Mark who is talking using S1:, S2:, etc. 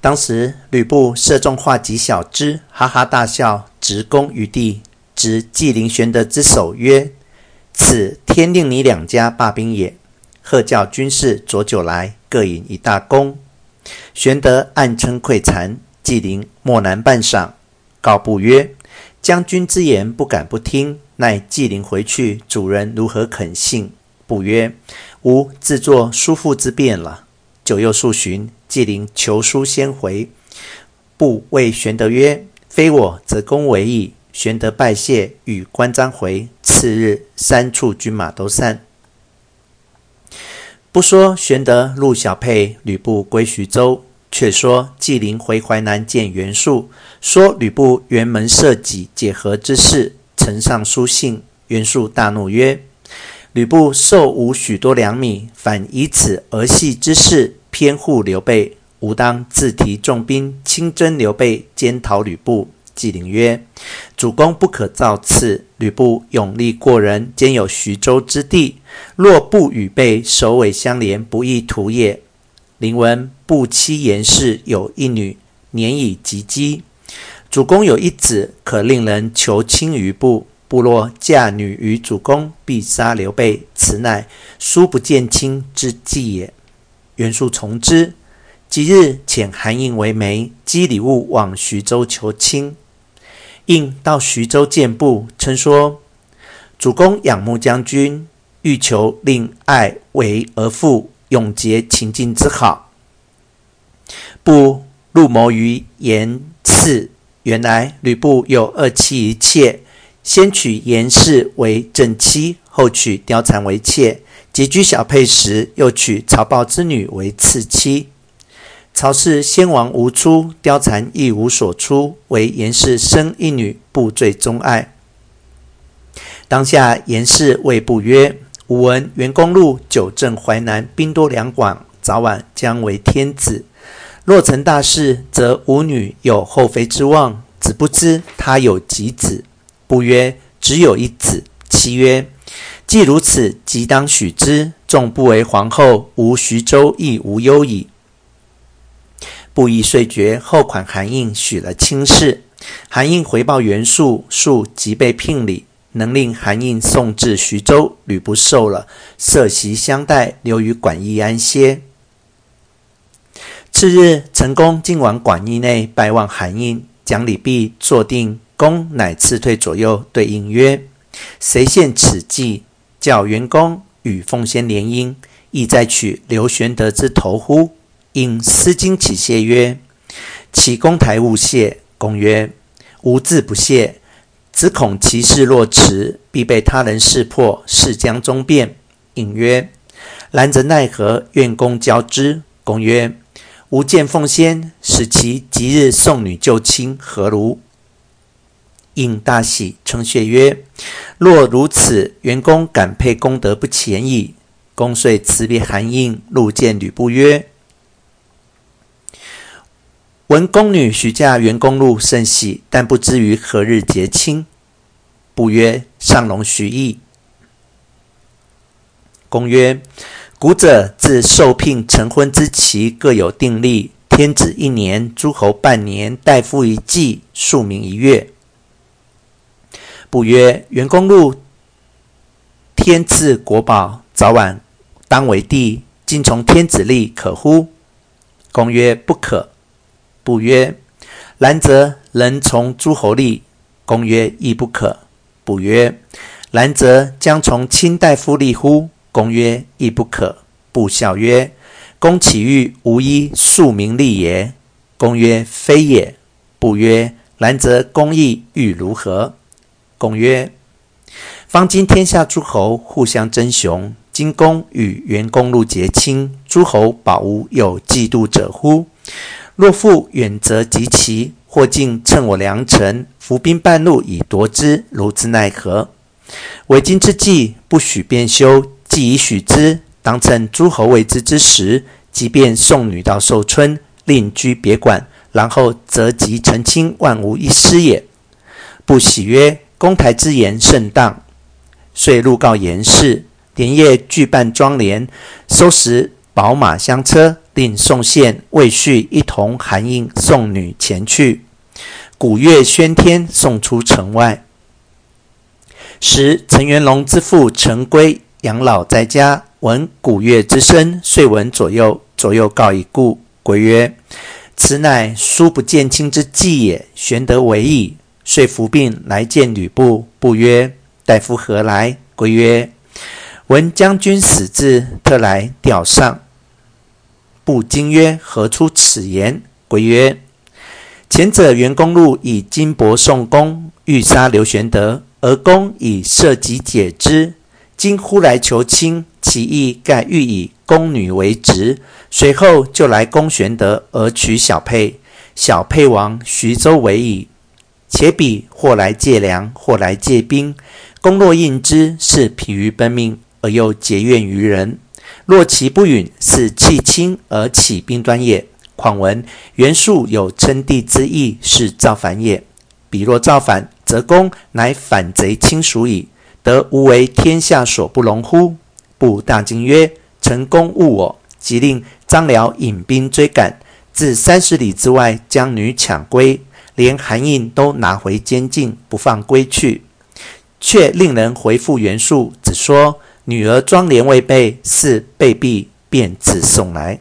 S1: 当时吕布射中画戟小支，哈哈大笑，执弓于地，执纪灵、玄德之手曰：“此天令你两家罢兵也。”喝叫军士酌酒来，各饮一大功。玄德暗称匮残，纪灵默然半晌，告布曰：“将军之言不敢不听，奈纪灵回去，主人如何肯信？”不曰：“吾自作叔父之辩了。”酒又数巡。纪灵求书先回，布谓玄德曰：“非我则公为矣。”玄德拜谢，与关张回。次日，三处军马都散。不说玄德陆小沛，吕布归徐州，却说纪灵回淮南见袁术，说吕布辕门射戟解和之事，呈上书信。袁术大怒曰：“吕布受吾许多粮米，反以此儿戏之事。”偏护刘备，吾当自提重兵，亲征刘备，兼讨吕布。纪灵曰：“主公不可造次。吕布勇力过人，兼有徐州之地，若不与备首尾相连，不亦图也。灵闻不妻严氏有一女，年已及笄。主公有一子，可令人求亲于布。布若嫁女于主公，必杀刘备。此乃书不见亲之计也。”袁术从之，即日遣韩胤为媒，积礼物往徐州求亲。印到徐州见布，称说：“主公仰慕将军，欲求令爱为儿妇，永结秦晋之好。”布入谋于严氏，原来吕布有二妻一妾，先娶严氏为正妻，后娶貂蝉为妾。结居小沛时，又娶曹豹之女为次妻。曹氏先王无出，貂蝉亦无所出，唯严氏生一女，不最钟爱。当下严氏谓不曰：“吾闻袁公路久镇淮南，兵多粮广，早晚将为天子。若成大事，则吾女有后妃之望。只不知他有几子？”不曰：“只有一子。”妻曰：既如此，即当许之。纵不为皇后，吾徐州亦无忧矣。布衣遂决，后款韩印许了亲事。韩印回报袁术，术即备聘礼，能令韩印送至徐州。吕布受了，设席相待，留于馆驿安歇。次日，陈宫进往馆驿内拜望韩印，讲礼毕，坐定，公乃辞退左右，对印曰：“谁献此计？”叫袁公与凤仙联姻，意在取刘玄德之头乎？印思惊起谢曰：“启公台勿谢。”公曰：“吾自不谢，只恐其事若迟，必被他人识破，事将终变。”印曰：“然则奈何？愿公教之。”公曰：“吾见凤仙，使其即日送女就亲，何如？”应大喜，称谢曰：“若如此，袁公感佩功德不浅矣。”公遂辞别韩应，入见吕布曰：“闻公女许嫁袁公路，甚喜，但不知于何日结亲。”不曰：“上容徐议。”公曰：“古者自受聘成婚之期，各有定例。天子一年，诸侯半年，大夫一季，庶民一月。”不曰：“元公路天赐国宝，早晚当为帝。今从天子立，可乎？”公曰：“不可。”不曰：“然则人从诸侯立。”公曰：“亦不可。”不曰：“然则将从卿大夫立乎？”公曰：“亦不可。”不笑曰：“公岂欲无一庶民立也？”公曰：“非也。”不曰：“然则公意欲如何？”公曰：“方今天下诸侯互相争雄，今公与元公路结亲，诸侯保无有嫉妒者乎？若复远则及其，或进乘我良辰，伏兵半路以夺之，如之奈何？为今之计，不许变休。既已许之，当趁诸侯未知之时，即便送女到寿春，另居别馆，然后择吉成亲，万无一失也。”不喜曰。公台之言甚当，遂入告严氏，连夜具办妆奁，收拾宝马香车，令宋宪、魏续一同含应宋女前去。鼓乐喧天，送出城外。时陈元龙之父陈规养老在家，闻鼓乐之声，遂闻左右。左右告以故，规曰：“此乃叔不见亲之计也，玄德为矣。”遂服病来见吕布，布曰：“大夫何来？”规曰：“闻将军死志，特来吊丧。”布惊曰：“何出此言？”规曰：“前者袁公路以金帛送公，欲杀刘玄德，而公以社稷解之。今忽来求亲，其意盖欲以宫女为职。随后就来攻玄德，而取小沛，小沛亡，徐州为矣。”且彼或来借粮，或来借兵，公若应之，是疲于奔命，而又结怨于人。若其不允，是弃亲而起兵端也。况闻袁术有称帝之意，是造反也。彼若造反，则公乃反贼亲属矣，得无为天下所不容乎？布大惊曰：“臣公误我！”即令张辽引兵追赶，自三十里之外将女抢归。连韩印都拿回监禁，不放归去，却令人回复袁术，只说女儿妆奁未备，是备毕，便自送来。